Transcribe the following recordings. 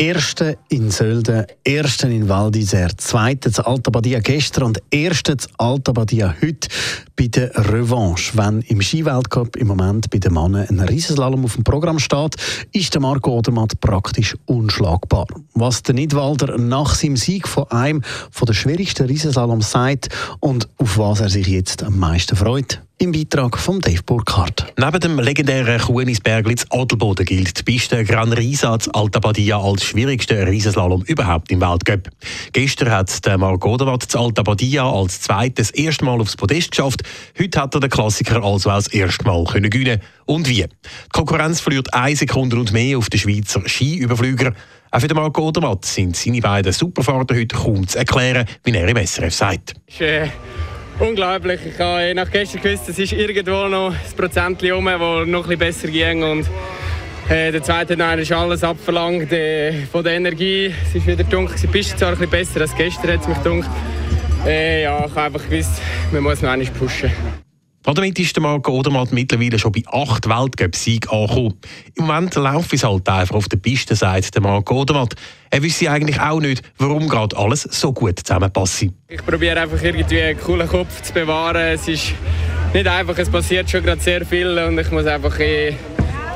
Erste in Sölden, ersten in Val d'Isère, zweite zu Alta Badia gestern und erste zu Alta Badia heute bei der Revanche. Wenn im Skiweltcup im Moment bei den Männern ein Riesenslalom auf dem Programm steht, ist der Marco Odermatt praktisch unschlagbar. Was der Nidwalder nach seinem Sieg von einem von der schwierigsten Riesenslaloms sagt und auf was er sich jetzt am meisten freut im Beitrag von Dave Burkhardt. Neben dem legendären Kunisbergli zu Adelboden gilt die Piste Gran Risa zu Alta Badia als schwierigster Riesenslalom überhaupt im Weltcup. Gestern hat der Marco Odermatt zu Alta Badia als zweites erste Mal aufs Podest geschafft. Heute hat er den Klassiker also als erstes Mal können gewinnen. Und wie? Die Konkurrenz verliert eine Sekunde und mehr auf den Schweizer Skiüberflüger. Auch für den Marco Odermatt sind seine beiden Superfahrten heute kaum zu erklären, wie er im SRF sagt. Äh, unglaublich. Ich habe nach gestern gewusst, es ist irgendwo noch ein Prozent rum, wo noch ein besser ging. Und äh, der zweite Teil ist alles abverlangt äh, von der Energie. Es ist wieder dunkel. Die Piste zwar ein besser als gestern, hat es mich gedacht. Äh, ja, ich habe einfach gewusst, man muss noch einmal pushen. Damit ist der Marco Odermatt mittlerweile schon bei acht Weltcup-Siegen angekommen. Im Moment laufe es halt einfach auf der Piste, sagt der Marco Odermatt. Er wüsste eigentlich auch nicht, warum gerade alles so gut zusammenpasst. Ich probiere einfach irgendwie einen coolen Kopf zu bewahren. Es ist nicht einfach, es passiert schon gerade sehr viel und ich muss einfach eh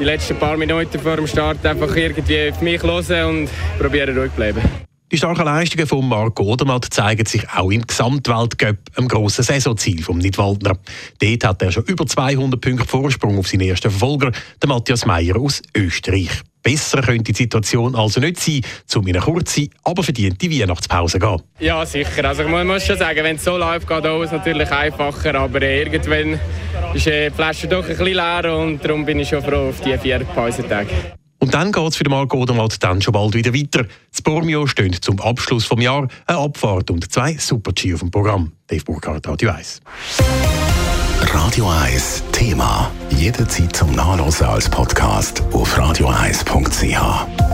die letzten paar Minuten vor dem Start einfach irgendwie auf mich hören und probieren ruhig zu bleiben. Die starken Leistungen von Marco Odermatt zeigen sich auch im Gesamtweltcup, einem grossen Saisonziel vom Nidwaldner. Dort hat er schon über 200 Punkte Vorsprung auf seinen ersten Verfolger, den Matthias Meyer aus Österreich. Besser könnte die Situation also nicht sein, um in eine kurze, aber verdiente Weihnachtspause zu gehen. Ja, sicher. Also ich muss schon sagen, wenn es so läuft, geht es natürlich einfacher. Aber irgendwann ist die Flasche doch ein bisschen leer und darum bin ich schon froh auf die vier Pausentage. Und dann geht es für den Marco Odermatt dann schon bald wieder weiter. Das Bormio stehen zum Abschluss des Jahres eine Abfahrt und zwei Super-G auf dem Programm. Dave Burkhardt, Radio 1. Radio 1 Thema. Jederzeit zum Nachlesen als Podcast auf radio1.ch.